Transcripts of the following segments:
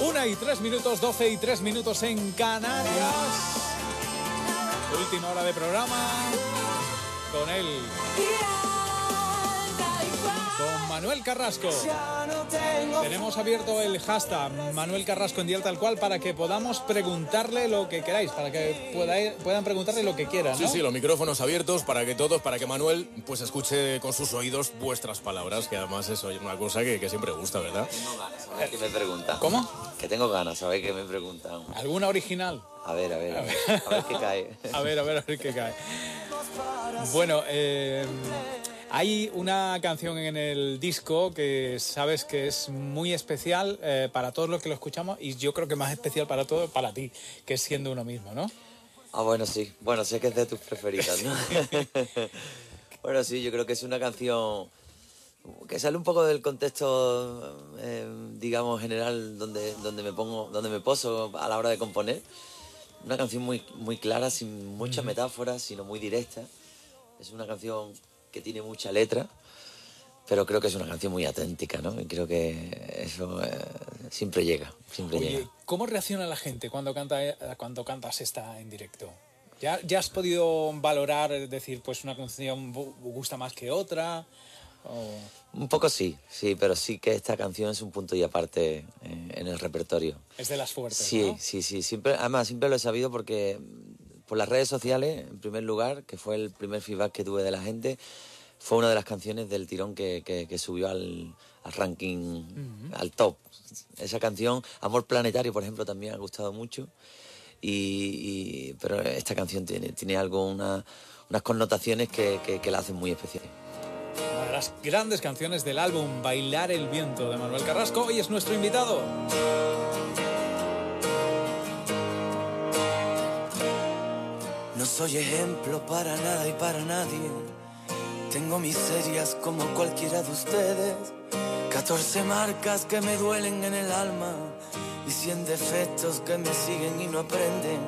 Una y tres minutos, doce y tres minutos en Canarias. Última hora de programa. Con él, con Manuel Carrasco. Tenemos abierto el hashtag Manuel Carrasco en Dial Tal Cual para que podamos preguntarle lo que queráis, para que puedan preguntarle lo que quieran. Sí, ¿no? sí, los micrófonos abiertos para que todos, para que Manuel pues escuche con sus oídos vuestras palabras, que además es una cosa que, que siempre gusta, ¿verdad? A ver qué me preguntan. ¿Cómo? Que tengo ganas, a ver qué me preguntan. ¿Alguna original? A ver, a ver, a ver, a ver qué cae. A ver, a ver, a ver qué cae. Bueno, eh, hay una canción en el disco que sabes que es muy especial eh, para todos los que lo escuchamos y yo creo que más especial para todo para ti, que es siendo uno mismo, ¿no? Ah, bueno, sí. Bueno, sé que es de tus preferidas, ¿no? bueno, sí, yo creo que es una canción que sale un poco del contexto, eh, digamos, general donde, donde me pongo, donde me poso a la hora de componer. Una canción muy, muy clara, sin muchas metáforas, sino muy directa. Es una canción que tiene mucha letra, pero creo que es una canción muy auténtica, ¿no? Y creo que eso eh, siempre llega, siempre Oye, llega. ¿cómo reacciona la gente cuando, canta, eh, cuando cantas esta en directo? ¿Ya, ¿Ya has podido valorar, decir, pues una canción gusta más que otra? O Un poco sí, sí, pero sí que esta canción es un punto y aparte eh, en el repertorio. es de las fuertes, Sí, ¿no? sí, sí. Siempre, además, siempre lo he sabido porque mm, por las redes sociales, en primer lugar, que fue el primer feedback que tuve de la gente, fue una de las canciones del tirón que, que- que subió al, al ranking, al top. Esa canción, Amor Planetario, por ejemplo, también ha gustado mucho. Y, y- pero esta canción tiene, tiene algo, una- unas connotaciones que, que- que la hacen muy especial. Las grandes canciones del álbum Bailar el viento de Manuel Carrasco. Hoy es nuestro invitado. No soy ejemplo para nada y para nadie. Tengo miserias como cualquiera de ustedes. 14 marcas que me duelen en el alma y 100 defectos que me siguen y no aprenden.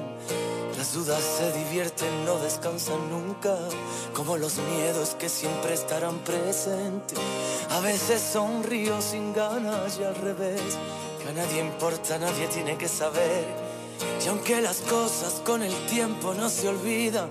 Las dudas se divierten, no descansan nunca, como los miedos que siempre estarán presentes. A veces sonrío sin ganas y al revés, que a nadie importa, nadie tiene que saber. Y aunque las cosas con el tiempo no se olvidan,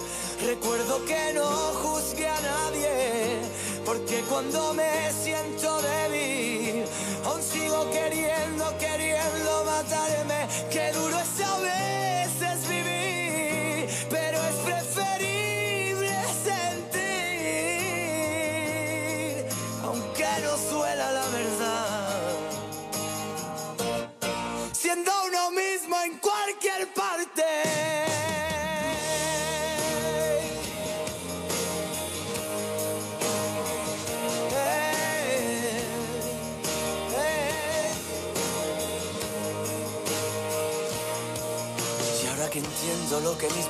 recuerdo que no juzgué a nadie, porque cuando me siento débil, aún sigo queriendo, queriendo matarme, qué duro es a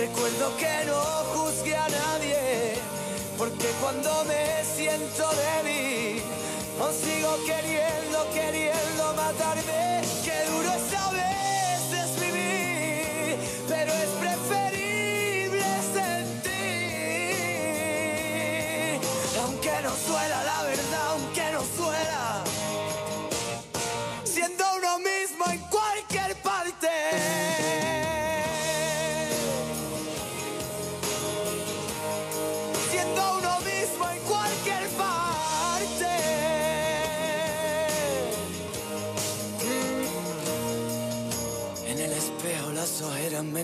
Recuerdo que no juzgué a nadie. Porque cuando me siento débil, aún sigo queriendo, queriendo matarme. Qué duro es a veces vivir, pero es preferible sentir. Aunque no suela la verdad,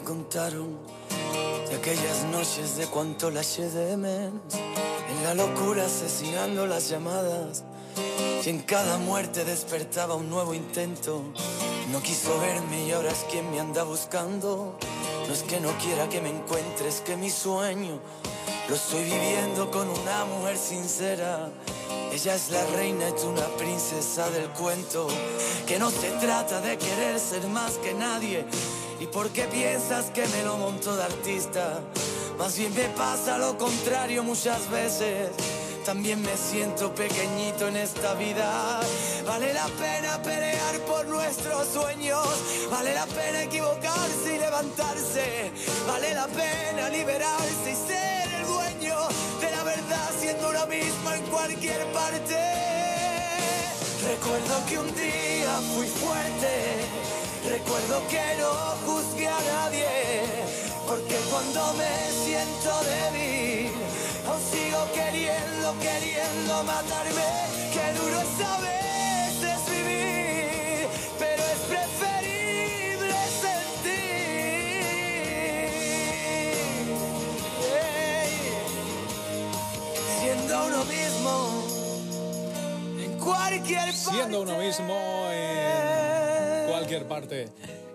contaron de aquellas noches de cuánto la eché de menos. En la locura asesinando las llamadas. Y en cada muerte despertaba un nuevo intento. No quiso verme y ahora es quien me anda buscando. No es que no quiera que me encuentres, que mi sueño lo estoy viviendo con una mujer sincera. Ella es la reina tú una princesa del cuento. Que no se trata de querer ser más que nadie. ¿Y por qué piensas que me lo monto de artista? Más bien me pasa lo contrario muchas veces. También me siento pequeñito en esta vida. Vale la pena pelear por nuestros sueños. Vale la pena equivocarse y levantarse. Vale la pena liberarse y ser el dueño de la verdad siendo uno mismo en cualquier parte. Recuerdo que un día fui fuerte. Recuerdo que no juzgué a nadie. Porque cuando me siento débil, aún sigo queriendo, queriendo matarme. Qué duro es a veces vivir, pero es preferible sentir. Siendo uno mismo en cualquier parte. Siendo uno mismo en cualquier parte.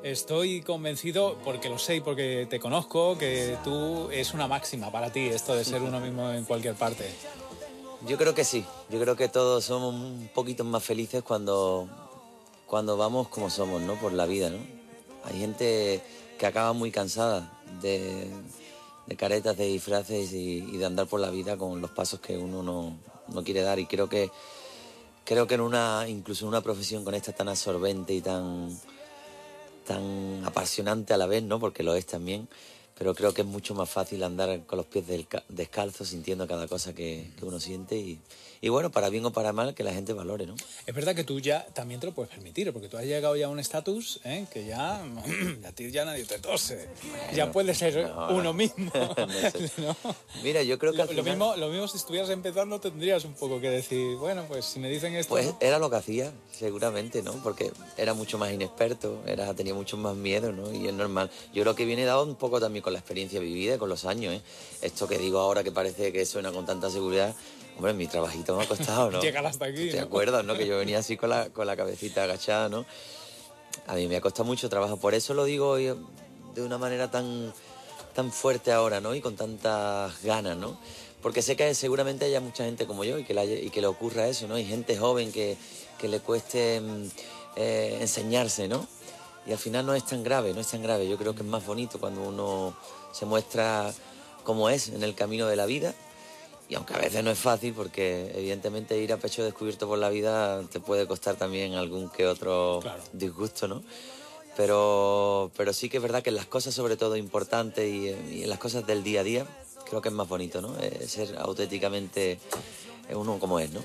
Estoy convencido, porque lo sé y porque te conozco, que tú es una máxima para ti esto de ser uno mismo en cualquier parte. Yo creo que sí. Yo creo que todos somos un poquito más felices cuando, cuando vamos como somos, ¿no? Por la vida, ¿no? Hay gente que acaba muy cansada de, de caretas, de disfraces y, y de andar por la vida con los pasos que uno no, no quiere dar. Y creo que creo que en una, incluso en una profesión con esta tan absorbente y tan tan apasionante a la vez, ¿no? Porque lo es también. Pero creo que es mucho más fácil andar con los pies descalzos, sintiendo cada cosa que, que uno siente. Y, y bueno, para bien o para mal, que la gente valore, ¿no? Es verdad que tú ya también te lo puedes permitir, porque tú has llegado ya a un estatus ¿eh? que ya a ti ya nadie te tose. ya puedes ser no, uno mismo. No sé. ¿no? Mira, yo creo que Lo, al lo final- mismo, lo mismo si estuvieras empezando tendrías un poco que decir, bueno, pues si me dicen esto... Pues era lo que hacía, seguramente, ¿no? Porque era mucho más inexperto, era, tenía mucho más miedo, ¿no? Y es normal. Yo creo que viene dado un poco también con la experiencia vivida, con los años, ¿eh? Esto que digo ahora que parece que suena con tanta seguridad, hombre, mi trabajito me ha costado, ¿no? Llegar hasta aquí, ¿Te ¿no? acuerdas, no? Que yo venía así con la, con la cabecita agachada, ¿no? A mí me ha costado mucho trabajo, por eso lo digo de una manera tan, tan fuerte ahora, ¿no? Y con tantas ganas, ¿no? Porque sé que seguramente haya mucha gente como yo y que le, haya- y que le ocurra eso, ¿no? Hay gente joven que, que le cueste mm, eh, enseñarse, ¿no? Y al final no es tan grave, no es tan grave. Yo creo que es más bonito cuando uno se muestra como es en el camino de la vida. Y aunque a veces no es fácil, porque evidentemente ir a pecho descubierto por la vida te puede costar también algún que otro Claro. disgusto, ¿no? Pero, pero sí que es verdad que en las cosas sobre todo importantes y, y en las cosas del día a día creo que es más bonito, ¿no? Eh, ser auténticamente uno como es, ¿no?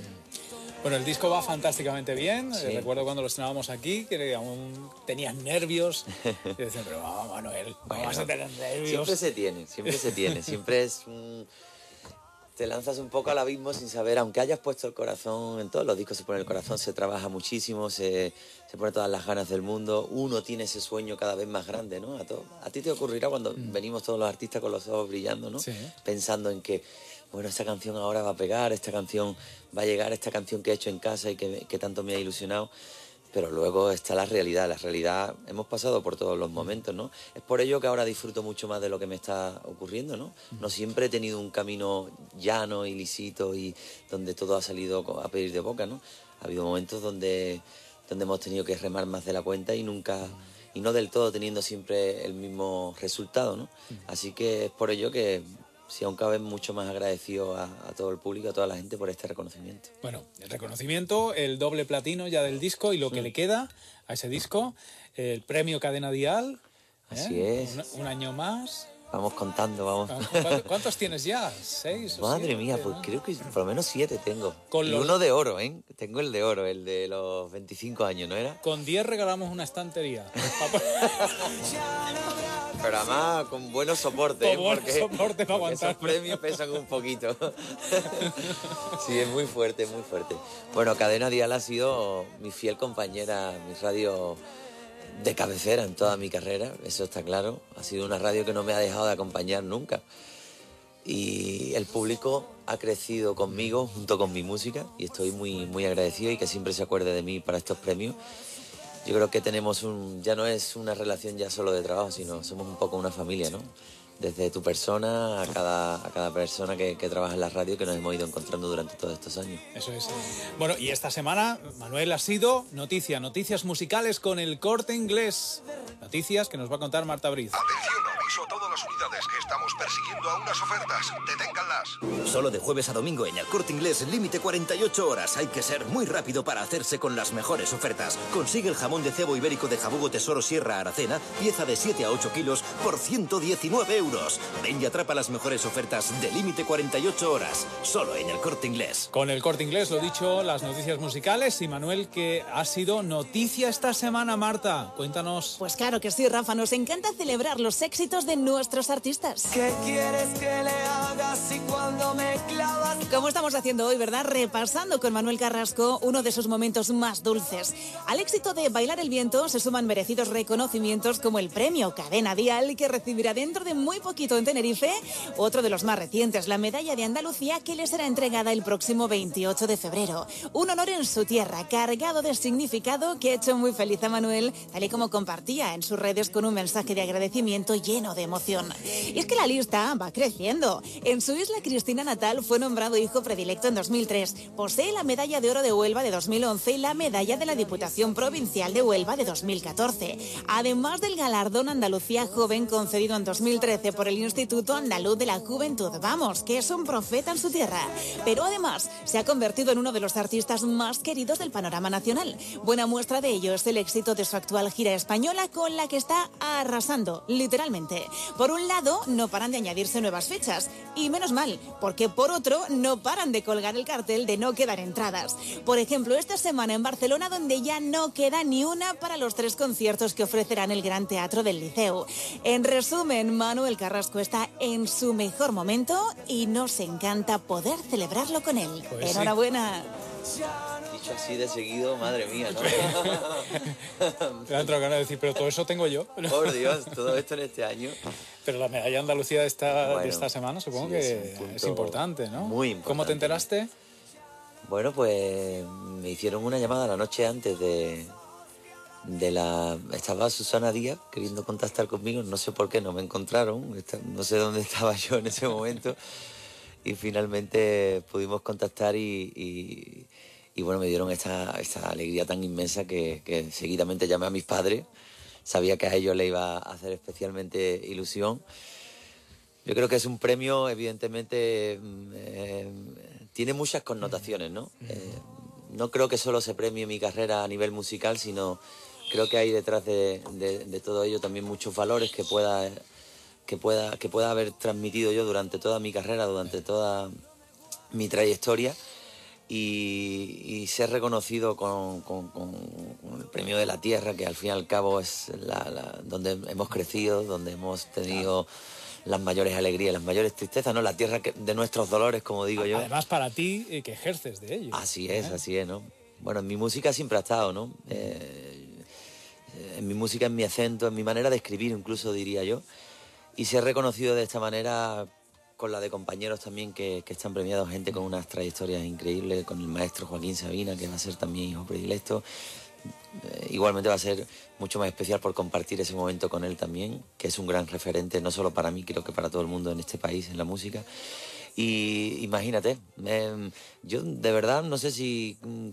Bueno, el disco va fantásticamente bien. Sí. Eh, Recuerdo cuando lo estrenábamos aquí, que aún tenías nervios. Y decían, pero vamos, Manuel, ¿cómo vas a tener nervios? Siempre se tiene, siempre se tiene, siempre es un... Te lanzas un poco al abismo sin saber, aunque hayas puesto el corazón, en todos los discos se pone el corazón, se trabaja muchísimo, se, se pone todas las ganas del mundo, uno tiene ese sueño cada vez más grande, ¿no? A, to- a ti te ocurrirá cuando venimos todos los artistas con los ojos brillando, ¿no? Sí. Pensando en que, bueno, esta canción ahora va a pegar, esta canción va a llegar, esta canción que he hecho en casa y que, que tanto me ha ilusionado. Pero luego está la realidad. La realidad, hemos pasado por todos los momentos, ¿no? Es por ello que ahora disfruto mucho más de lo que me está ocurriendo, ¿no? No siempre he tenido un camino llano y lisito y donde todo ha salido a pedir de boca, ¿no? Ha habido momentos donde, donde hemos tenido que remar más de la cuenta y nunca, y no del todo teniendo siempre el mismo resultado, ¿no? Así que es por ello que, si aún cabe, mucho más agradecido a, a todo el público, a toda la gente por este reconocimiento. Bueno, el reconocimiento, el doble platino ya del disco y lo que le queda a ese disco, el premio Cadena Dial. ¿eh? Así es. Un, un año más. Vamos contando, vamos. ¿Cuántos, cuántos tienes ya? ¿Seis? o Madre siete, mía, pues no? creo que por lo menos siete tengo. Con y los- uno de oro, ¿eh? Tengo el de oro, el de los 25 años, ¿no era? Con 10 regalamos una estantería. Pero además con buenos soportes. Con porque, soporte para porque esos premios pesan un poquito. sí, es muy fuerte, muy fuerte. Bueno, Cadena Dial ha sido mi fiel compañera, mi radio de cabecera en toda mi carrera, eso está claro. Ha sido una radio que no me ha dejado de acompañar nunca. Y el público ha crecido conmigo junto con mi música y estoy muy, muy agradecido y que siempre se acuerde de mí para estos premios. Yo creo que tenemos un, ya no es una relación ya solo de trabajo, sino somos un poco una familia, ¿no? Desde tu persona a cada, a cada persona que, que trabaja en la radio que nos hemos ido encontrando durante todos estos años. Eso es. Bueno, y esta semana, Manuel, ha sido noticia, noticias musicales con el corte inglés. Noticias que nos va a contar Marta Briz. Atención, aviso a todas las unidades. Estamos persiguiendo a unas ofertas. Deténganlas. Solo de jueves a domingo en el corte inglés, límite 48 horas. Hay que ser muy rápido para hacerse con las mejores ofertas. Consigue el jamón de cebo ibérico de Jabugo Tesoro Sierra Aracena, pieza de 7 a 8 kilos, por 119 euros. Ven y atrapa las mejores ofertas de límite 48 horas. Solo en el corte inglés. Con el corte inglés, lo dicho, las noticias musicales. Y Manuel, que ha sido noticia esta semana, Marta. Cuéntanos. Pues claro que sí, Rafa, nos encanta celebrar los éxitos de nuestros artistas. ¿Qué quieres que le haga si cuando me clavas? Como estamos haciendo hoy, ¿verdad? Repasando con Manuel Carrasco uno de sus momentos más dulces. Al éxito de Bailar el Viento se suman merecidos reconocimientos como el premio Cadena Dial, que recibirá dentro de muy poquito en Tenerife, otro de los más recientes, la medalla de Andalucía, que le será entregada el próximo 28 de febrero. Un honor en su tierra, cargado de significado, que ha hecho muy feliz a Manuel, tal y como compartía en sus redes con un mensaje de agradecimiento lleno de emoción. Y es que la lista va creciendo. En su isla Cristina natal fue nombrado hijo predilecto en 2003. Posee la medalla de oro de Huelva de 2011 y la medalla de la Diputación Provincial de Huelva de 2014. Además del galardón Andalucía Joven concedido en 2013 por el Instituto Andaluz de la Juventud. Vamos, que es un profeta en su tierra. Pero además se ha convertido en uno de los artistas más queridos del panorama nacional. Buena muestra de ello es el éxito de su actual gira española con la que está arrasando, literalmente. Por un lado, no paran de añadirse nuevas fechas. Y menos mal, porque por otro, no paran de colgar el cartel de no quedar entradas. Por ejemplo, esta semana en Barcelona, donde ya no queda ni una para los tres conciertos que ofrecerán el Gran Teatro del Liceo. En resumen, Manuel Carrasco está en su mejor momento y nos encanta poder celebrarlo con él. Pues sí. Dicho así de seguido, madre mía, ¿no? Me ha entrado ganas de decir, pero todo eso tengo yo. Por Dios, todo esto en este año. Pero la medalla Andalucía de esta, de esta semana supongo sí, que es importante, ¿no? muy ¿Cómo te importante. enteraste? Bueno, pues me hicieron una llamada la noche antes de, de la... Estaba Susana Díaz queriendo contactar conmigo, no sé por qué, no me encontraron, no sé dónde estaba yo en ese momento. Y finalmente pudimos contactar y, y- y, bueno, me dieron esta, esta alegría tan inmensa que, que seguidamente llamé a mis padres. Sabía que a ellos le iba a hacer especialmente ilusión. Yo creo que es un premio, evidentemente, mm, eh, tiene muchas connotaciones, ¿no? Eh, no creo que solo se premie mi carrera a nivel musical, sino creo que hay detrás de, de- de todo ello también muchos valores que pueda, que, pueda, que pueda haber transmitido yo durante toda mi carrera, durante toda mi trayectoria y, y ser reconocido con, con- con- con el premio de la tierra, que al fin y al cabo es la- la- donde hemos crecido, donde hemos tenido las mayores alegrías, las mayores tristezas, ¿no? La tierra que- de nuestros dolores, como digo yo. Además, para ti, eh, que ejerces de ello. Así es, así es, ¿no? Bueno, en mi música siempre ha estado, ¿no? Eh, en mi música, en mi acento, en mi manera de escribir, incluso diría yo. Y ser reconocido de esta manera con la de compañeros también que, que están premiados, gente con unas trayectorias increíbles, con el maestro Joaquín Sabina, que va a ser también hijo predilecto. eh, igualmente va a ser mucho más especial por compartir ese momento con él también, que es un gran referente, no solo para mí, creo que para todo el mundo en este país, en la música. Y imagínate, em, yo de verdad no sé si mm,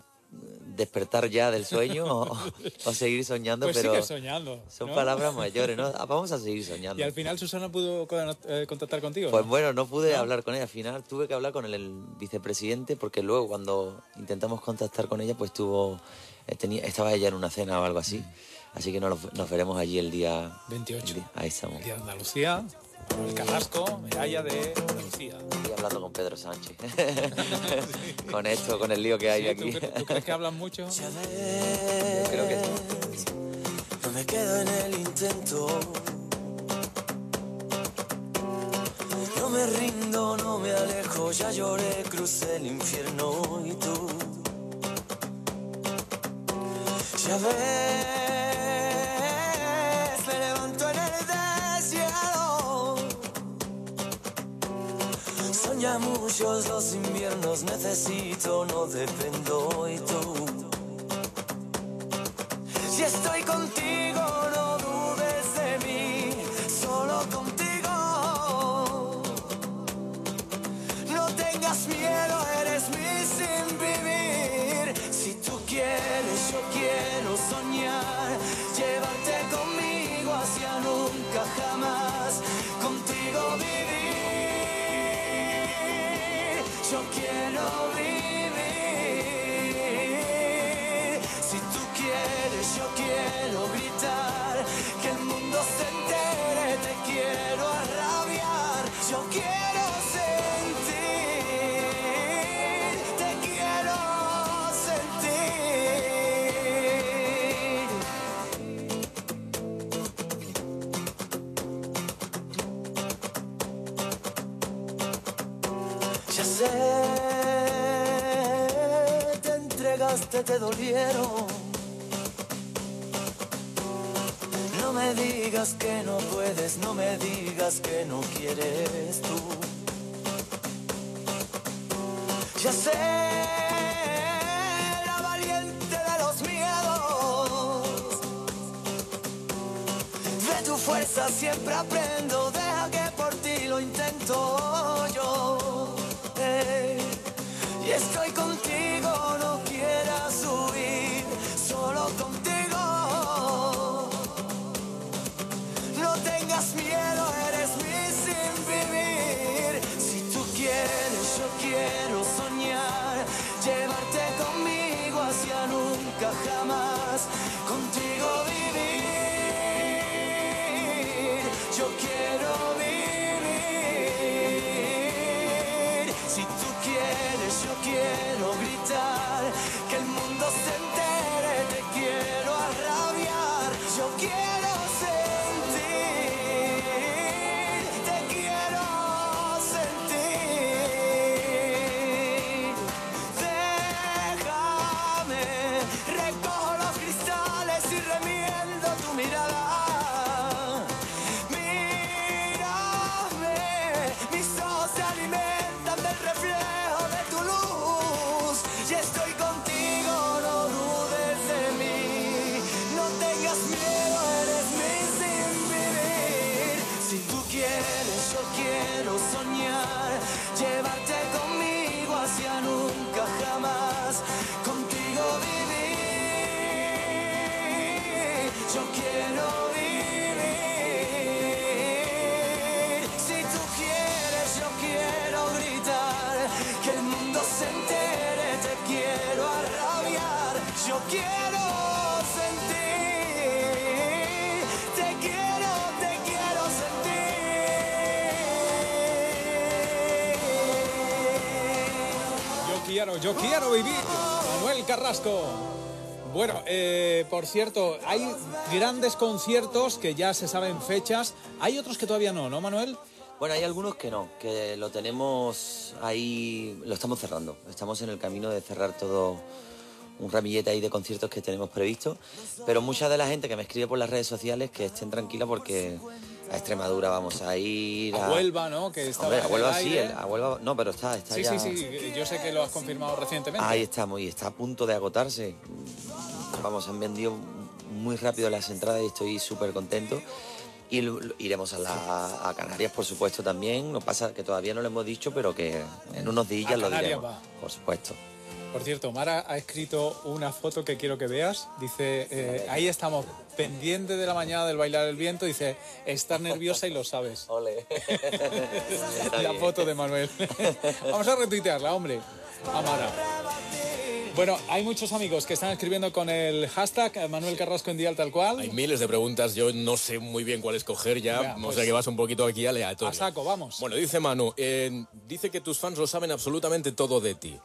despertar ya del sueño o, o seguir soñando, Pues pero soñando. son ¿no? palabras mayores, ¿no? Ah, Vamos a seguir soñando. Y al final Susana pudo eh, contactar contigo. Pues ¿no? bueno, no pude hablar con ella. Al final tuve que hablar con el, el vicepresidente porque luego cuando intentamos contactar con ella, pues tuvo, eh, tenía, estaba ella en una cena o algo así. Así que nos, nos veremos allí el día 28. el día- ahí estamos. El Día de Andalucía, el Carrasco, medalla de Andalucía. Estoy hablando con Pedro Sánchez. con esto, con el lío que hay Sí, ¿tú, aquí. tú crees que hablan mucho? Yo creo que No me quedo en el intento. No me rindo, no me alejo, ya lloré, crucé el infierno y tú. Ya ves, Soña muchos los inviernos, necesito, no dependo y tú. Si estoy contigo, no dudes de mí, solo contigo. No tengas miedo, eres mi sin vivir. Si tú quieres, yo quiero soñar, llevarte te dolieron. No me digas que no puedes, no me digas que no quieres tú. Ya sé, la valiente de los miedos. De tu fuerza siempre aprendo, deja que por ti lo intento yo. eh. Y estoy contigo, tengas miedo, eres mi sin vivir. Si tú quieres, yo quiero soñar, llevarte conmigo hacia nunca jamás, contigo Yo quiero sentir, te quiero, te quiero sentir. Yo quiero, yo quiero vivir. Manuel Carrasco. Bueno, eh, por cierto, hay grandes conciertos que ya se saben fechas. Hay otros que todavía no, ¿no, Manuel? Bueno, hay algunos que no, que lo tenemos ahí, lo estamos cerrando. Estamos en el camino de cerrar todo un ramillete ahí de conciertos que tenemos previsto. Pero mucha de la gente que me escribe por las redes sociales que estén tranquilos porque a Extremadura vamos a ir. A Huelva, ¿no? Que estaba Hombre, a el Huelva sí, el- a Huelva no, pero está, está Sí, ya. sí, sí. Yo sé que lo has confirmado recientemente. Ahí estamos y está a punto de agotarse. vamos, han vendido muy rápido las entradas y estoy súper contento. Y iremos a, la- a Canarias, por supuesto, también. No pasa que todavía no lo hemos dicho, pero que en unos días A lo Canarias diremos. va. Por supuesto. Por cierto, Mara ha escrito una foto que quiero que veas. Dice, eh, ahí estamos, pendiente de la mañana del bailar el viento. Dice, estás nerviosa y lo sabes. Ole. La foto de Manuel. Vamos a retuitearla, hombre. A Mara. Bueno, hay muchos amigos que están escribiendo con el hashtag Manuel Carrasco en Dial tal cual. Hay miles de preguntas, yo no sé muy bien cuál escoger ya, o pues, sea que vas un poquito aquí aleatorio. A saco, vamos. Bueno, dice Manu, eh, dice que tus fans lo saben absolutamente todo de ti,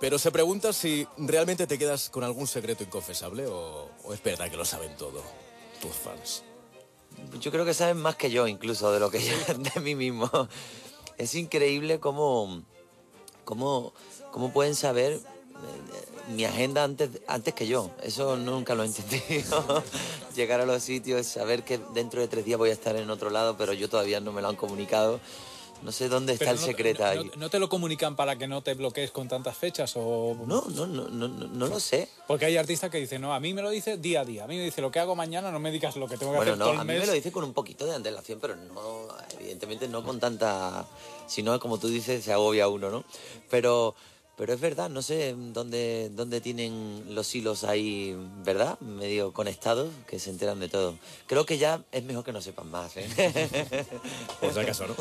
pero se pregunta si realmente te quedas con algún secreto inconfesable o, es verdad que lo saben todo, tus fans. Yo creo que saben más que yo, incluso, de lo que yo de mí mismo. Es increíble cómo, cómo, cómo pueden saber eh, mi agenda antes, antes que yo. Eso nunca lo he entendido. Llegar a los sitios, saber que dentro de tres días voy a estar en otro lado, pero yo todavía no me lo han comunicado. No sé dónde está Pero el no- secreto no, ahí. no- te lo comunican para que no te bloquees con tantas fechas o...? No, no, no, no, no, no lo sé. Porque hay artistas que dicen, no, a mí me lo dice día a día. A mí me dice lo que hago mañana, no me digas lo que tengo que Bueno, hacer no, todo el a mí mes. me lo dice con un poquito de antelación, pero no, evidentemente no con tanta, si no, como tú dices, se agobia uno, ¿no? Pero, pero es verdad, no sé dónde, dónde tienen los hilos ahí, ¿verdad? Medio conectados, que se enteran de todo. Creo que ya es mejor que no sepan más, ¿eh? Por si acaso, ¿no?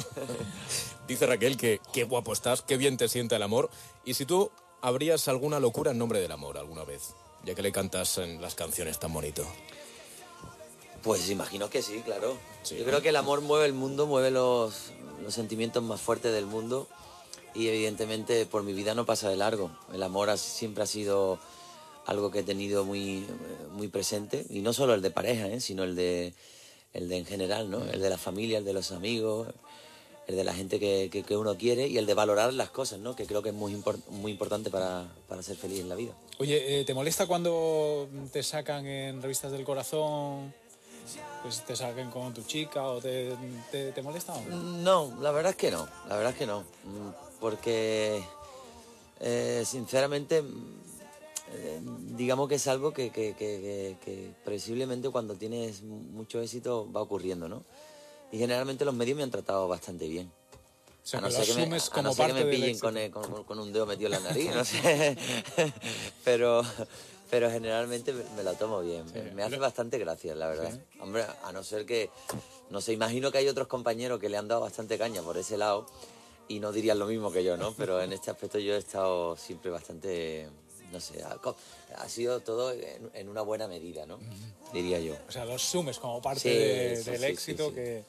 Dice Raquel que qué guapo estás, qué bien te siente el amor. Y si tú habrías alguna locura en nombre del amor alguna vez, ya que le cantas en las canciones tan bonito. Pues imagino que sí, claro. Sí. Yo creo que el amor mueve el mundo, mueve los, los sentimientos más fuertes del mundo y evidentemente por mi vida no pasa de largo. El amor ha- siempre ha sido algo que he tenido muy, eh, muy presente y no solo el de pareja, ¿eh? sino el de, el de en general, ¿no? El de la familia, el de los amigos, el de la gente que, que- que uno quiere y el de valorar las cosas, ¿no? Que creo que es muy, muy importante para, para ser feliz en la vida. Oye, eh, ¿te molesta cuando te sacan en revistas del corazón? Pues te saquen con tu chica o te, te, te molesta o no? La verdad es que no, la verdad es que no, Mm, porque eh, sinceramente mm, eh, digamos que es algo que, que, que- que- previsiblemente cuando tienes mucho éxito va ocurriendo, ¿no? Y generalmente los medios me han tratado bastante bien. O sea, a no ser que me, como no ser que me pillen éxito. con, con- con un dedo metido en la nariz, no sé. pero, pero generalmente me, me lo tomo bien. Me- Me hace bastante gracia, la verdad. Hombre, a no ser que, no sé, imagino que hay otros compañeros que le han dado bastante caña por ese lado y no dirían lo mismo que yo, ¿no? Pero en este aspecto yo he estado siempre bastante, no sé, ha, ha sido todo en, en una buena medida, ¿no? Diría yo. O sea, lo asumes como parte Sí, de- sí, del sí, éxito sí, sí. que,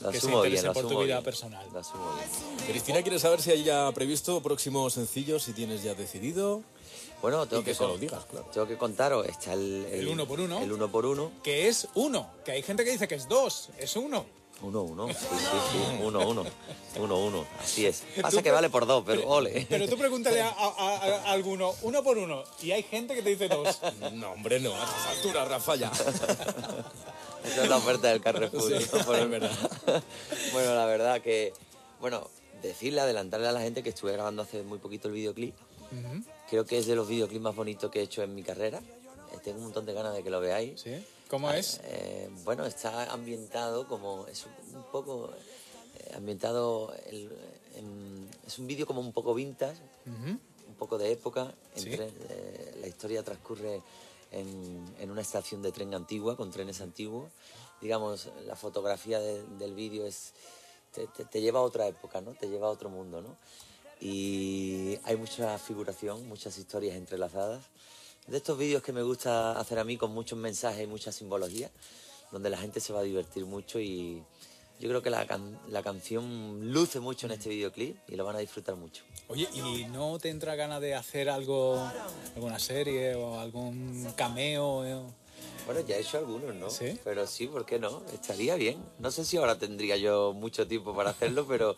Lo que se bien, lo por tu vida bien, personal. Lo asumo bien. Cristina quiere saber si hay ya previsto próximos sencillos, si tienes ya decidido. Bueno, tengo Y que que, se lo digas, claro. Tengo que contaros, está el, El uno por uno. El uno por uno. Que es uno. Que hay gente que dice que es dos. Es uno. Uno, uno, sí, sí, sí, uno, uno, uno, uno, así es. Pasa que vale por dos, pero ole. Pero tú pregúntale a, a- a- alguno, uno por uno. Y hay gente que te dice dos. No, hombre, no, a estas alturas, Rafa, ya. Esa es la oferta del Carrefour. Sí, ¿no? Por- es verdad. bueno, la verdad que, bueno, decirle, adelantarle a la gente que estuve grabando hace muy poquito el videoclip. Creo que es de los videoclips más bonitos que he hecho en mi carrera. Eh, Tengo un montón de ganas de que lo veáis. ¿Sí? ¿Cómo es? Eh, bueno, está ambientado como es un, poco eh, ambientado el- en- es un vídeo como un poco vintage, un poco de época. Sí. entre- eh, la historia transcurre en, en una estación de tren antigua con trenes antiguos. Digamos, la fotografía de- del vídeo es te, te- te lleva a otra época, ¿no? Te lleva a otro mundo, ¿no? Y hay mucha figuración, muchas historias entrelazadas de estos vídeos que me gusta hacer a mí con muchos mensajes y mucha simbología, donde la gente se va a divertir mucho y yo creo que la, can- la canción luce mucho en este videoclip y lo van a disfrutar mucho. Oye, ¿y no te entra ganas de hacer algo, alguna serie o algún cameo? eh? Bueno, ya he hecho algunos, ¿no? ¿Sí? Pero sí, ¿por qué no? Estaría bien. No sé si ahora tendría yo mucho tiempo para hacerlo, pero...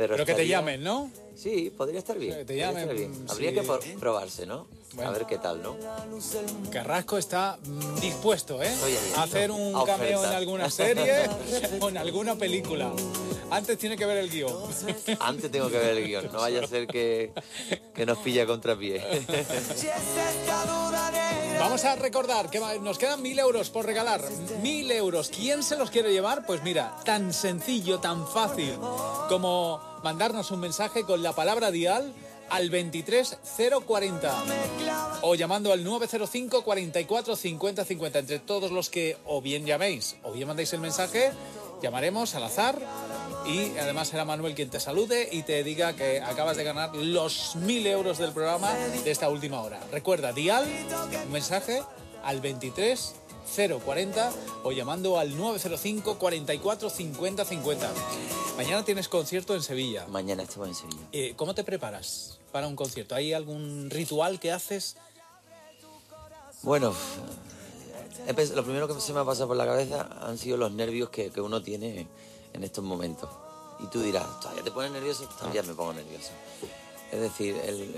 Pero, Pero que te llamen, ¿no? Sí, podría estar bien. Que te llamen, bien. sí. Habría que probarse, ¿no? Bueno. A ver qué tal, ¿no? Carrasco está mm, dispuesto, ¿eh? A hacer un A cameo en alguna serie o en alguna película. Antes tiene que ver el guion. Antes tengo que ver el guion, no vaya a ser que, que nos pilla a contrapié. Vamos a recordar que nos quedan mil euros por regalar. Mil euros. ¿Quién se los quiere llevar? Pues mira, tan sencillo, tan fácil como mandarnos un mensaje con la palabra dial al 23040 o llamando al 905 44 50 50. Entre todos los que o bien llaméis o bien mandéis el mensaje, llamaremos al azar y además será Manuel quien te salude y te diga que acabas de ganar los mil euros del programa de esta última hora. Recuerda, dial, un mensaje al 23 040 o llamando al 905 44 50 50. Mañana tienes concierto en Sevilla. Mañana estamos en Sevilla. Eh, ¿Cómo te preparas para un concierto? ¿Hay algún ritual que haces? Bueno, lo primero que se me ha pasado por la cabeza han sido los nervios que, que uno tiene en estos momentos. Y tú dirás, ¿todavía te pones nervioso? Todavía me pongo nervioso. Es decir, el,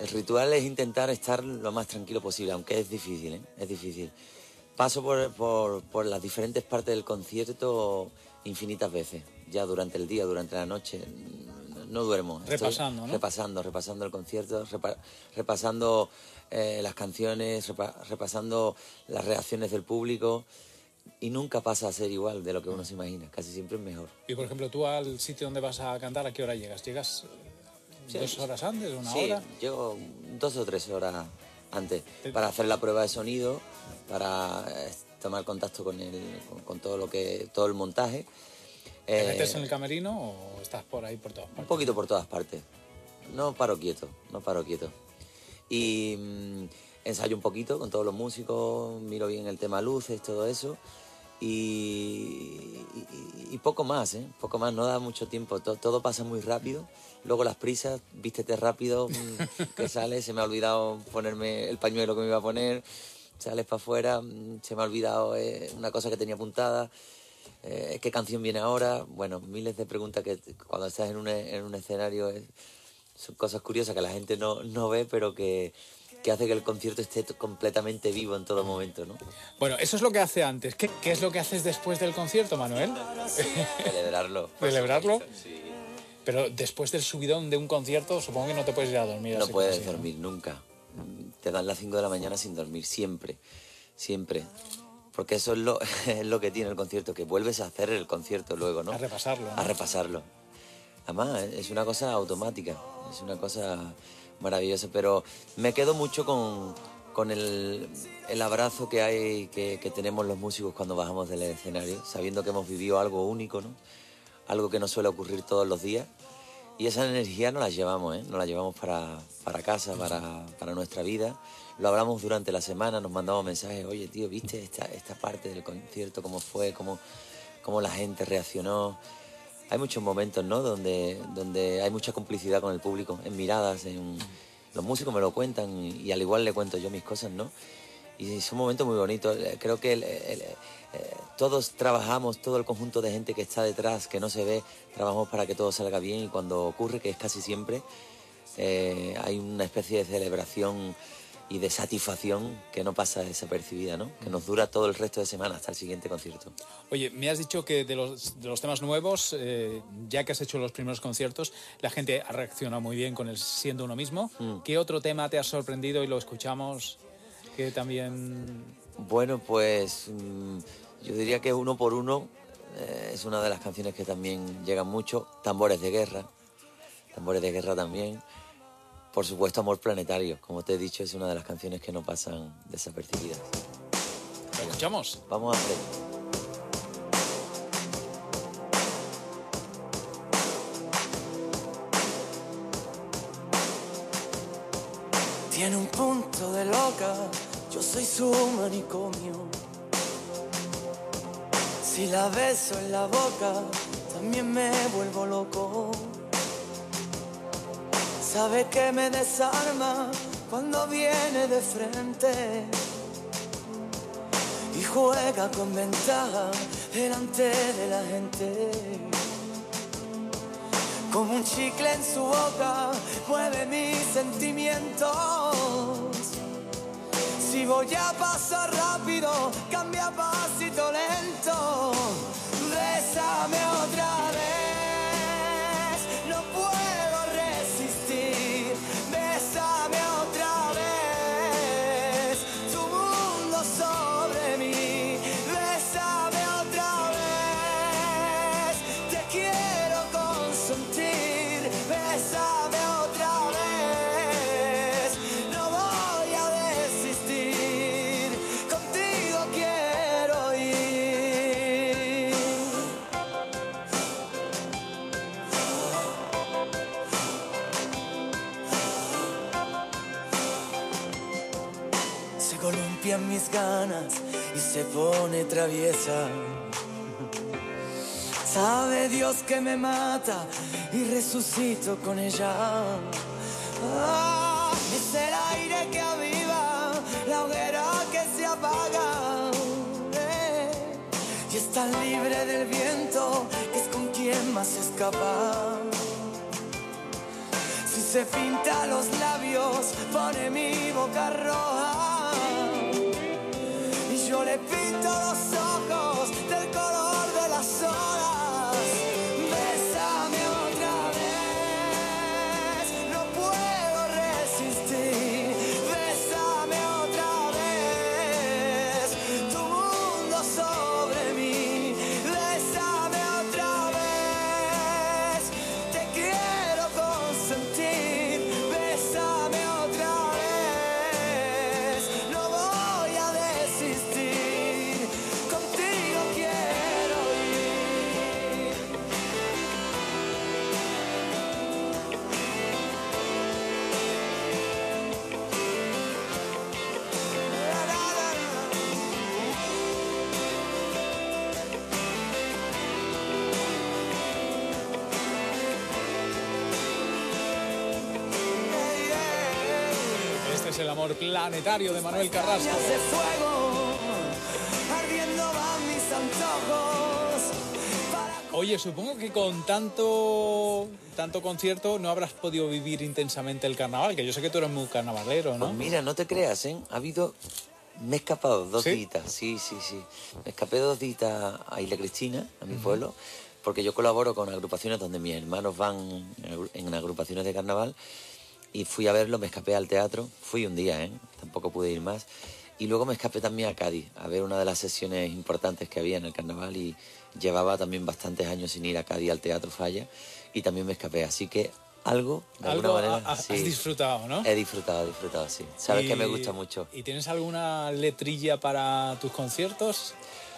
el ritual es intentar estar lo más tranquilo posible, aunque es difícil, ¿eh? Es difícil. Paso por, por- por las diferentes partes del concierto infinitas veces, ya durante el día, durante la noche. No duermo. Estoy Repasando, ¿no? Repasando, repasando el concierto, repa- repasando eh, las canciones, repa- repasando las reacciones del público. Y nunca pasa a ser igual de lo que uno se imagina, casi siempre es mejor. Y por ejemplo, tú al sitio donde vas a cantar, ¿a qué hora llegas? ¿Llegas eh, Sí. dos horas antes, una sí, hora? llego dos o tres horas antes para hacer la prueba de sonido, para eh, tomar contacto con, el, con, con todo lo que todo el montaje. ¿Te Eh, metes en el camerino o estás por ahí por todas Un partes? poquito por todas partes. No paro quieto, no paro quieto. Y mm, ensayo un poquito con todos los músicos, miro bien el tema luces, todo eso. Y, y- y poco más, ¿eh? Poco más, no da mucho tiempo. To- todo pasa muy rápido. Luego las prisas, vístete rápido, mm, que sales. Se me ha olvidado ponerme el pañuelo que me iba a poner. Sales para afuera, mm, se me ha olvidado eh, una cosa que tenía apuntada. Eh, ¿Qué canción viene ahora? Bueno, miles de preguntas que cuando estás en un, e- en un escenario es- son cosas curiosas que la gente no, no ve, pero que, que hace que el concierto esté completamente vivo en todo momento, ¿no? Bueno, eso es lo que hace antes. ¿Qué, qué es lo que haces después del concierto, Manuel? Celebrarlo. ¿Celebrarlo? Pero después del subidón de un concierto, supongo que no te puedes ir a dormir. No puedes dormir nunca. Te dan las 5 de la mañana sin dormir, siempre, siempre. Porque eso es lo, es lo que tiene el concierto, que vuelves a hacer el concierto luego, ¿no? A repasarlo. ¿no? a repasarlo. Además, es una cosa automática, es una cosa maravillosa, pero me quedo mucho con, con el, el abrazo que hay, que, que tenemos los músicos cuando bajamos del escenario, sabiendo que hemos vivido algo único, ¿no? Algo que no suele ocurrir todos los días. Y esa energía nos la llevamos, ¿eh? Nos la llevamos para, para casa, para, para nuestra vida. Lo hablamos durante la semana, nos mandamos mensajes, oye, tío, ¿viste esta, esta parte del concierto? ¿Cómo fue? ¿Cómo, cómo la gente reaccionó? Hay muchos momentos, ¿no? Donde, donde hay mucha complicidad con el público, en miradas, en... Los músicos me lo cuentan y, y al igual le cuento yo mis cosas, ¿no? Y son momentos muy bonitos. Eh, Creo que el- el- eh, todos trabajamos, todo el conjunto de gente que está detrás, que no se ve, trabajamos para que todo salga bien y cuando ocurre, que es casi siempre, eh, hay una especie de celebración y de satisfacción que no pasa desapercibida, ¿no? Que nos dura todo el resto de semana hasta el siguiente concierto. Oye, me has dicho que de los, de los temas nuevos, eh, ya que has hecho los primeros conciertos, la gente ha reaccionado muy bien con el siendo uno mismo. Mm. ¿Qué otro tema te ha sorprendido y lo escuchamos? Que también. Bueno, pues mm, yo diría que uno por uno eh, es una de las canciones que también llegan mucho. Tambores de guerra, tambores de guerra también. Por supuesto, Amor Planetario, como te he dicho, es una de las canciones que no pasan desapercibidas. ¿Lo escuchamos? Vamos a ver. Tiene un punto de loca, yo soy su manicomio. Si la beso en la boca, también me vuelvo loco. Sabe que me desarma cuando viene de frente. Y juega con ventaja delante de la gente. Como un chicle en su boca, mueve mis sentimientos. Si voy a pasar rápido, cambia pasito lento. Otra vez. Se pone traviesa. Sabe Dios que me mata y resucito con ella. Ah, es el aire que aviva, la hoguera que se apaga. eh, y es tan libre del viento que es con quien más escapa. Si se pinta los labios, pone mi boca roja. Y yo le pinto los ojos amor planetario de Manuel Carrasco. Llamas de fuego, ardiendo van mis antojos. Para Oye, supongo que con tanto tanto concierto no habrás podido vivir intensamente el carnaval, que yo sé que tú eres muy carnavalero, ¿no? Pues mira, no te creas, ¿eh? Ha habido... Me he escapado dos ¿Sí? días, sí, sí, sí. Me escapé dos días a Isla Cristina, a mi pueblo, porque yo colaboro con agrupaciones donde mis hermanos van en agrupaciones de carnaval y fui a verlo, me escapé al teatro, fui un día, ¿eh? Tampoco pude ir más. Y luego me escapé también a Cádiz, a ver una de las sesiones importantes que había en el carnaval y llevaba también bastantes años sin ir a Cádiz al Teatro Falla y también me escapé. Así que algo, de alguna Algo manera, ha- has sí. disfrutado, ¿no? He disfrutado, he disfrutado, sí. Sabes que me gusta mucho. ¿Y tienes alguna letrilla para tus conciertos?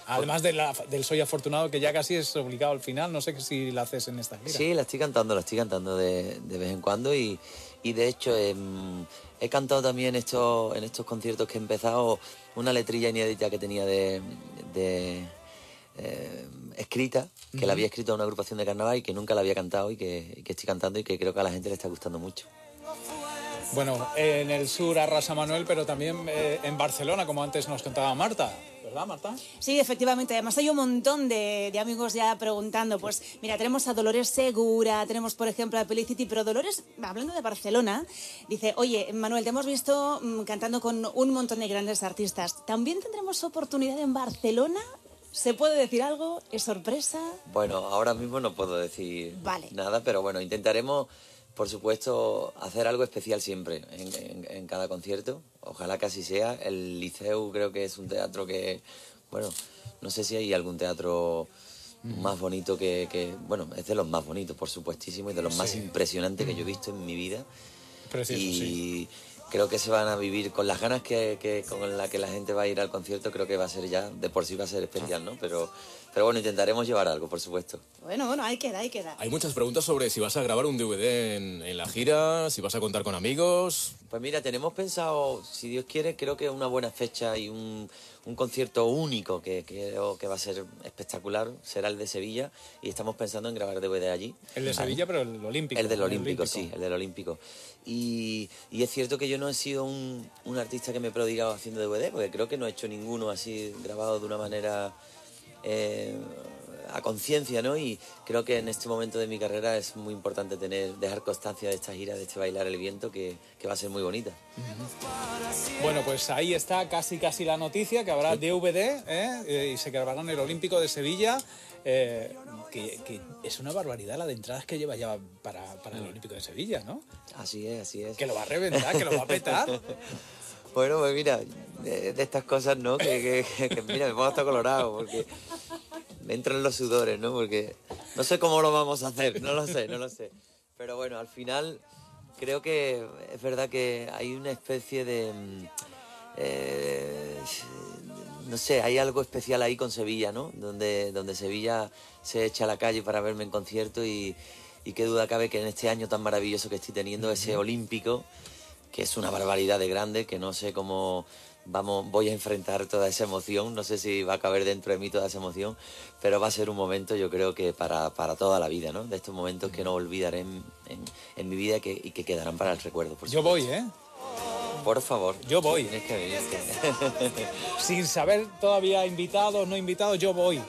Además de la- del Soy Afortunado, que ya casi es obligado al final, no sé si la haces en esta gira. Sí, la estoy cantando, la estoy cantando de, de vez en cuando y, y de hecho em, he cantado también esto, en estos conciertos que he empezado una letrilla inédita que tenía de, de, eh, escrita, que la había escrito a una agrupación de carnaval y que nunca la había cantado y que, y que estoy cantando y que creo que a la gente le está gustando mucho. Bueno, en el sur arrasa Manuel, pero también eh, en Barcelona, como antes nos contaba Marta. ¿Verdad, Marta? Sí, efectivamente. Además hay un montón de, de amigos ya preguntando. Pues mira, tenemos a Dolores Segura, tenemos por ejemplo a Pelicity, pero Dolores, hablando de Barcelona, dice, oye, Manuel, te hemos visto mm, cantando con un montón de grandes artistas. ¿También tendremos oportunidad en Barcelona? ¿Se puede decir algo? ¿Es sorpresa? Bueno, ahora mismo no puedo decir Vale. nada, pero bueno, intentaremos, por supuesto, hacer algo especial siempre en, en- en cada concierto. Ojalá que así sea. El Liceu creo que es un teatro que, bueno, no sé si hay algún teatro más bonito que, que- bueno, es de los más bonitos, por supuestísimo, y de los más impresionantes que yo he visto en mi vida. Precioso, y sí. creo que se van a vivir con las ganas que, que- con la que la gente va a ir al concierto creo que va a ser ya de por sí va a ser especial no pero pero bueno intentaremos llevar algo por supuesto Bueno, bueno, ahí queda, ahí queda. Hay muchas preguntas sobre si vas a grabar un DVD en, en la gira, si vas a contar con amigos. pues mira tenemos pensado si Dios quiere creo que una buena fecha y un, un concierto único que creo que va a ser espectacular será el de Sevilla y estamos pensando en grabar DVD allí El de Sevilla, pero el olímpico. El del. Olímpico, sí, el del Olímpico. Y, y es cierto que yo no he sido un, un artista que me he prodigado haciendo DVD, porque creo que no he hecho ninguno así grabado de una manera eh, a conciencia, ¿no? Y creo que en este momento de mi carrera es muy importante tener, dejar constancia de esta gira, de este Bailar el Viento, que, que va a ser muy bonita. Bueno, pues ahí está casi casi la noticia, que habrá DVD ¿eh? Eh, y se grabará en el Olímpico de Sevilla, eh, que, que es una barbaridad la de entradas que lleva ya para, para el Olímpico de Sevilla, ¿no? Así es, así es. Que lo va a reventar, que lo va a petar. Bueno, pues mira, de, de estas cosas, ¿no? Que, que- que, mira, me pongo hasta colorado porque me entran los sudores, ¿no? Porque no sé cómo lo vamos a hacer, no lo sé, no lo sé. Pero bueno, al final creo que es verdad que hay una especie de... mm, eh, no sé, hay algo especial ahí con Sevilla, ¿no? Donde, donde Sevilla se echa a la calle para verme en concierto y, y qué duda cabe que en este año tan maravilloso que estoy teniendo, ese olímpico, que es una barbaridad de grande, que no sé cómo vamos, voy a enfrentar toda esa emoción. No sé si va a caber dentro de mí toda esa emoción, pero va a ser un momento, yo creo que para, para toda la vida, ¿no? De estos momentos que no olvidaré en, en- en mi vida que- y que quedarán para el recuerdo. Por Yo voy, ¿eh? Por favor. Yo voy. Tienes que venirte. Sin saber todavía invitados, no invitados, yo voy.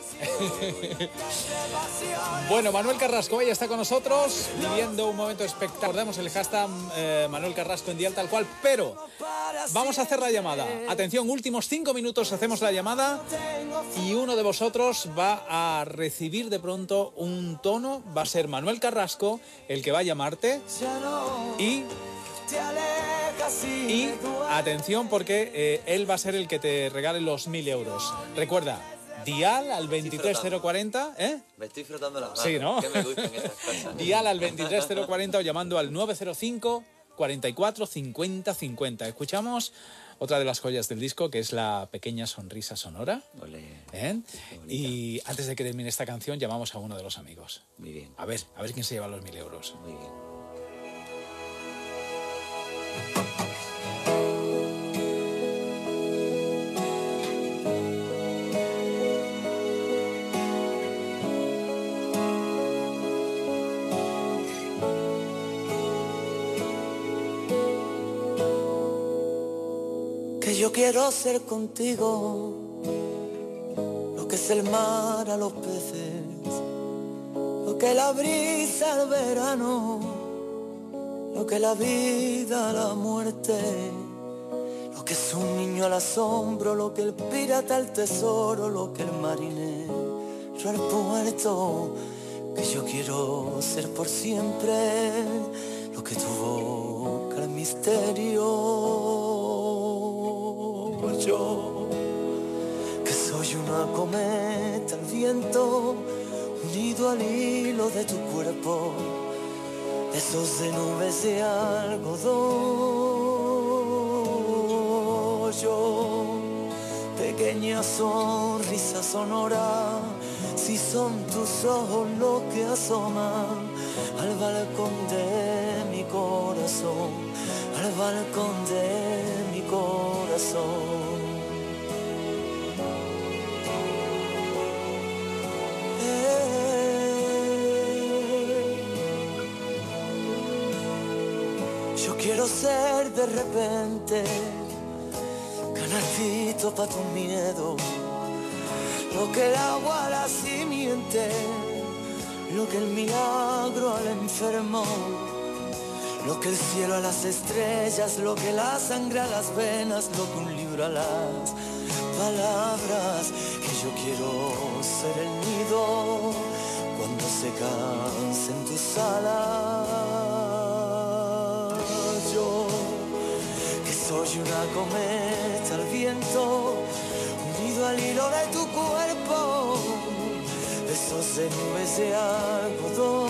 bueno, Manuel Carrasco ya está con nosotros, viviendo un momento espectacular. Recordemos el hashtag eh, Manuel Carrasco en Dial tal cual, pero vamos a hacer la llamada. Atención, últimos cinco minutos hacemos la llamada y uno de vosotros va a recibir de pronto un tono. Va a ser Manuel Carrasco el que va a llamarte y y atención porque eh, él va a ser el que te regale los mil euros. Recuerda, dial al 23040, ¿eh? Me estoy frotando las manos. Sí, ¿no? Que me gustan estas cosas. Dial al 23040 o llamando al 905 44 50 50. Escuchamos otra de las joyas del disco que es la pequeña sonrisa sonora. ¿eh? Y antes de que termine esta canción llamamos a uno de los amigos. muy bien, A ver, a ver quién se lleva los mil euros. muy bien. Que yo quiero ser contigo lo que es el mar a los peces, lo que la brisa al verano, lo que la vida la muerte, lo que es un niño al asombro, lo que el pirata al tesoro, lo que el marinero al puerto, que yo quiero ser por siempre, lo que tu boca el misterio. Yo que soy una cometa al viento, unido al hilo de tu cuerpo, esos de nubes de algodón. Yo, pequeña sonrisa sonora, si son tus ojos lo que asoman al balcón de mi corazón, al balcón de mi corazón. Quiero ser de repente canalcito para tu miedo, lo que el agua a la simiente, lo que el milagro al enfermo, lo que el cielo a las estrellas, lo que la sangre a las venas, lo que un libro a las palabras, que yo quiero ser el nido cuando se cansen tus alas. Una cometa al viento, unido al hilo de tu cuerpo, besos de nubes de algodón.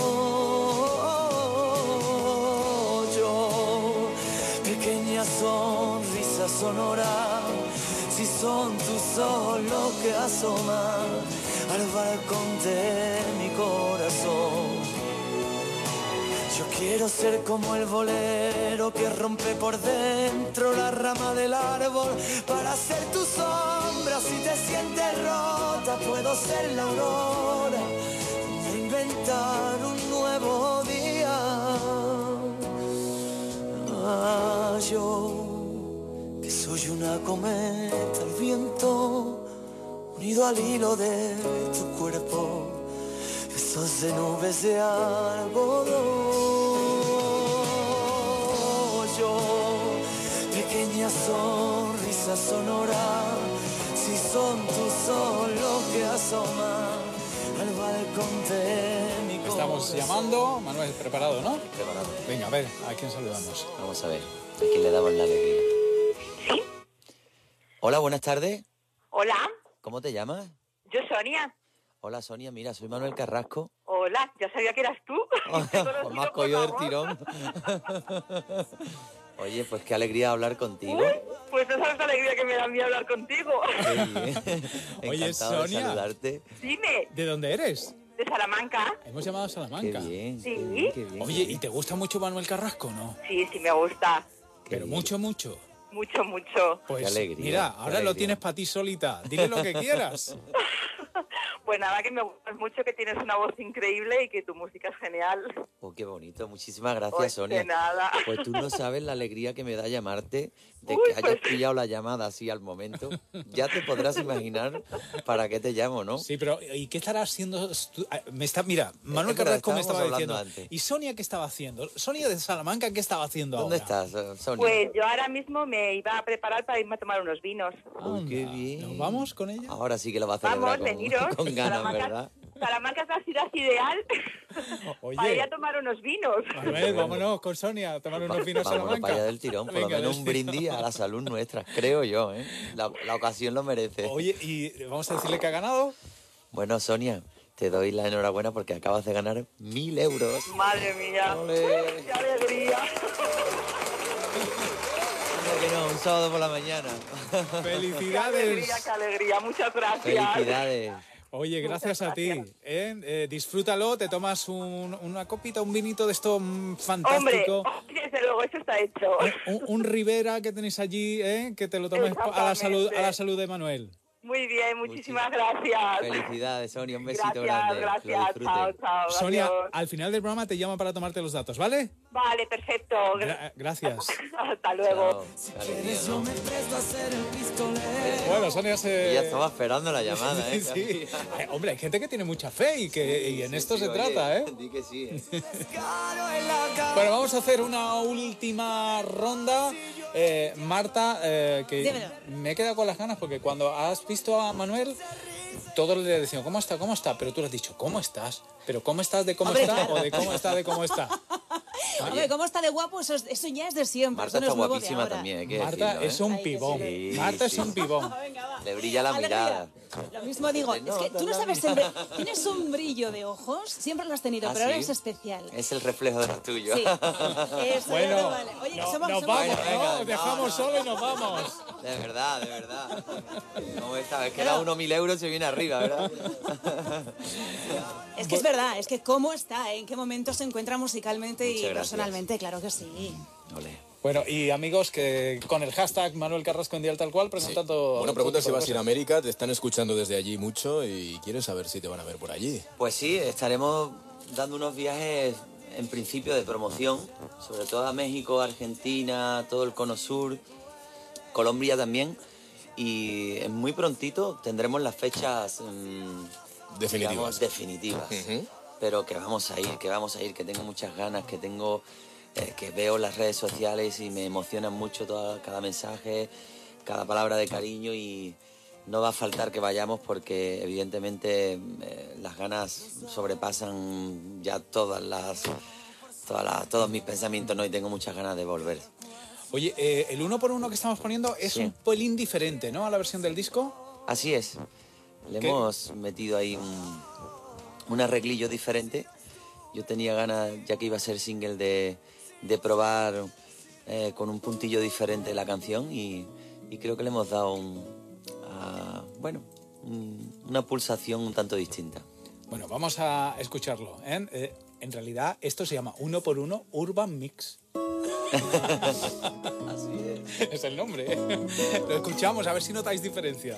Yo, pequeña sonrisa sonora, si son tus ojos lo que asoman al balcón de mi corazón. Yo quiero ser como el bolero que rompe por dentro la rama del árbol para ser tu sombra. Si te sientes rota, puedo ser la aurora e inventar un nuevo día. Ah, yo que soy una cometa al viento, unido al hilo de tu cuerpo esos de nubes de algodón. Sonrisa sonora, si son tus ojos que asoman al balcón de mi corazón. Estamos llamando. Manuel, preparado, ¿no? Preparado. Venga, a ver, ¿a quién saludamos? Vamos a ver, a quién le damos la alegría. ¿Sí? Hola, buenas tardes. Hola, ¿Cómo te llamas? yo Sonia. Hola, Sonia. Mira, soy Manuel Carrasco. Hola, ya sabía que eras tú. Te conocido Pues cogido del tirón. Oye, pues qué alegría hablar contigo. Uy, pues no sabes la alegría que me da a mí hablar contigo. Bien. Oye, Encantado de Sonia. saludarte. Dime, ¿De dónde eres? de Salamanca. Hemos llamado a Qué Salamanca. bien. Sí. qué bien, qué bien, Oye, qué ¿y te gusta mucho Manuel Carrasco, no? Sí, sí me gusta. Pero bien. mucho, mucho. Mucho, mucho. Pues Qué alegría, mira, ahora lo tienes para ti solita. Dile lo que quieras. Pues nada, que me gusta mucho, que tienes una voz increíble y que tu música es genial. Oh, qué bonito. Muchísimas gracias, Pues Sonia. de nada. Pues tú no sabes la alegría que me da llamarte, de Uy, que hayas pues- pillado la llamada así al momento. Ya te podrás imaginar para qué te llamo, ¿no? Sí, pero ¿y qué estará haciendo? tú- ah, Me está, mira, Manuel Es Carrasco me estaba diciendo. hablando antes. ¿Y Sonia qué estaba haciendo? Sonia de Salamanca, ¿qué estaba haciendo ¿Dónde ahora? estás, eh, Sonia? Pues yo ahora mismo me iba a preparar para irme a tomar unos vinos. Uy, qué bien. ¿Nos vamos con ella? Ahora sí que lo va a celebrar Vamos, con, ganas, Salamanca- ¿verdad? Salamanca es la ciudad ideal Oye. para ir a tomar unos vinos. Manuel, vámonos con Sonia a tomar unos vinos a Salamanca. para allá del tirón, por lo menos un brindis a la salud nuestra, creo yo, ¿eh? La, la ocasión lo merece. Oye, ¿y vamos a decirle que ha ganado? Bueno, Sonia, te doy la enhorabuena porque acabas de ganar mil euros. Madre mía. ¡Qué alegría! Que no, un sábado por la mañana. ¡Qué ¡Felicidades! alegría, qué alegría! Muchas gracias. Felicidades. Oye, gracias a ti. gracias. ¿eh? Eh, disfrútalo, te tomas un- una copita, un vinito de esto mm, Hombre, fantástico. desde luego, eso está hecho. Un, un Rivera que tenéis allí, ¿eh? que te lo tomes a la salud, a la salud de Manuel. Muy bien, muchísimas gracias. Felicidades, Sonia. Un besito Gracias, grande. Gracias. Chao, chao. Sonia, adiós. al final del programa te llama para tomarte los datos, ¿vale? Vale, perfecto. Gra- gracias. Hasta luego. Chao. Bueno, Sonia se... Ella estaba esperando la llamada, ¿eh? Sí, sí. Eh, hombre, hay gente que tiene mucha fe y que y en esto se trata, ¿eh? Di que sí. ¿eh? Bueno, vamos a hacer una última ronda. Eh, Marta, eh, que Dímelo. me he quedado con las ganas porque cuando has visto a Manuel, todos le decían, ¿cómo está? ¿Cómo está? Pero tú le has dicho, ¿cómo estás? ¿Pero cómo estás de cómo Hombre, está claro. o de cómo está de cómo está? Hombre, ¿cómo está de guapo? Eso, es- eso ya es de siempre. Marta no está es nuevo de guapísima ahora. también, hay que Marta decirlo, ¿eh? es un pibón. sí. Marta Sí, es un pibón. Venga, va. Le brilla la mirada. Lo mismo digo, es que tú no sabes, siempre- tienes un brillo de ojos, siempre lo has tenido, ¿Ah, pero ahora es especial. Es el reflejo de lo tuyo. Sí, eso Bueno, no vale. Oye, que no- somos, nos somos- vamos, Venga, venga, ¿no? no, Dejamos no, solo y nos vamos. De verdad, de verdad. ¿Cómo está? Es que da uno mil euros y se viene arriba, ¿verdad? Es que es verdad, es que cómo está, ¿eh? en qué momento se encuentra musicalmente y gracias. personalmente, claro que sí. Ole. Bueno, y amigos, que con el hashtag Manuel Carrasco en Dial Tal Cual presentando... Bueno, pregunta si vas a ir a. América, te están escuchando desde allí mucho y quieren saber si te van a ver por allí. Pues sí, estaremos dando unos viajes en principio de promoción, sobre todo a México, Argentina, todo el cono sur, Colombia también. Y muy prontito tendremos las fechas mm, Definitivas. digamos, definitivas. Pero que vamos a ir, que vamos a ir, que tengo muchas ganas, que tengo, eh, que veo las redes sociales y me emocionan mucho toda, cada mensaje, cada palabra de cariño y no va a faltar que vayamos porque evidentemente eh, las ganas sobrepasan ya todas las, todas las- todos mis pensamientos ¿no? y tengo muchas ganas de volver. Oye, eh, el uno por uno que estamos poniendo es Sí. un pelín diferente, ¿no? A la versión del disco. Así es. Le ¿Qué? hemos metido ahí un, un arreglillo diferente. Yo tenía ganas, ya que iba a ser single, de, de probar eh, con un puntillo diferente la canción y, y creo que le hemos dado un, bueno, un- una pulsación un tanto distinta. Bueno, vamos a escucharlo. ¿eh? Eh, en realidad, esto se llama uno por uno Urban Mix. Así es. es el nombre. ¿eh? Lo escuchamos, a ver si notáis diferencia.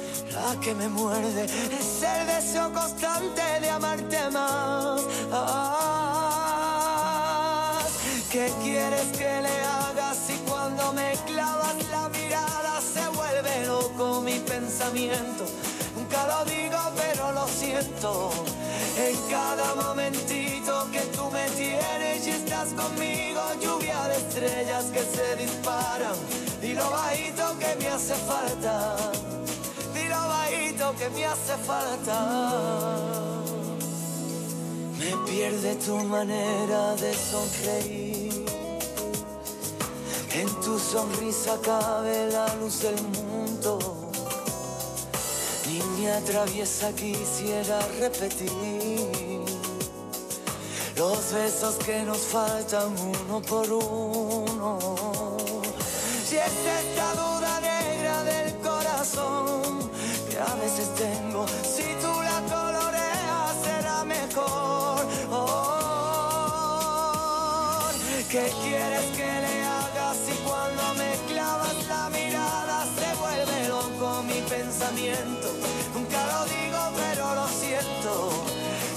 la que me muerde. Es el deseo constante de amarte más. ¿Qué quieres que le haga si cuando me clavas la mirada se vuelve loco mi pensamiento? Nunca lo digo, pero lo siento. En cada momentito que tú me tienes y estás conmigo, lluvia de estrellas que se disparan. Dilo bajito que me hace falta. Que me hace falta. Me pierde tu manera de sonreír. En tu sonrisa cabe la luz del mundo. Niña traviesa quisiera repetir los besos que nos faltan uno por uno. Si es esta duda negra del corazón a veces tengo, si tú la coloreas será mejor. Oh, ¿Qué quieres que le haga si cuando me clavas la mirada se vuelve loco mi pensamiento? Nunca lo digo, pero lo siento.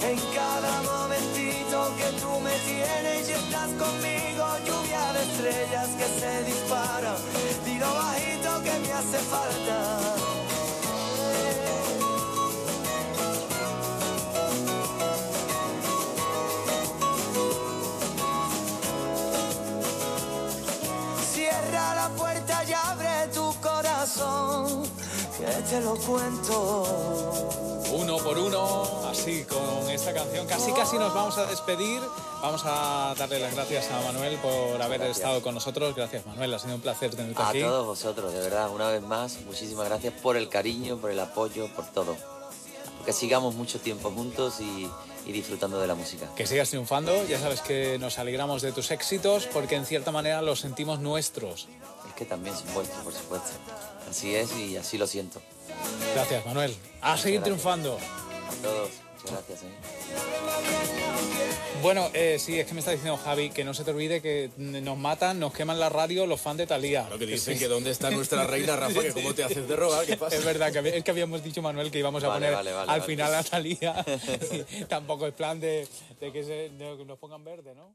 En cada momentito que tú me tienes y estás conmigo, lluvia de estrellas que se dispara. Tiro bajito que me hace falta. Te lo cuento. Uno por uno, así con esta canción. Casi casi nos vamos a despedir. Vamos a darle las gracias a Manuel por haber Gracias. estado con nosotros. Gracias Manuel, ha sido un placer tenerte A aquí. todos vosotros, de verdad, una vez más, muchísimas gracias por el cariño, por el apoyo, por todo. Que sigamos mucho tiempo juntos y, y disfrutando de la música. Que sigas triunfando, ya sabes que nos alegramos de tus éxitos porque en cierta manera los sentimos nuestros. Es que también son vuestros, por supuesto. Así es y así lo siento. Gracias Manuel. A seguir gracias. triunfando. A todos, muchas gracias. ¿eh? Bueno, eh, sí, es que me está diciendo Javi que no se te olvide que nos matan, nos queman la radio los fans de Talía. Lo que dicen que dónde está nuestra reina, Rafa, que cómo te haces de rogar, ¿qué pasa? Es verdad, que, es que habíamos dicho, Manuel, que íbamos a Vale, poner vale, vale, al vale. final a Talía. Tampoco es plan de, de que se- de que nos pongan verde, ¿no?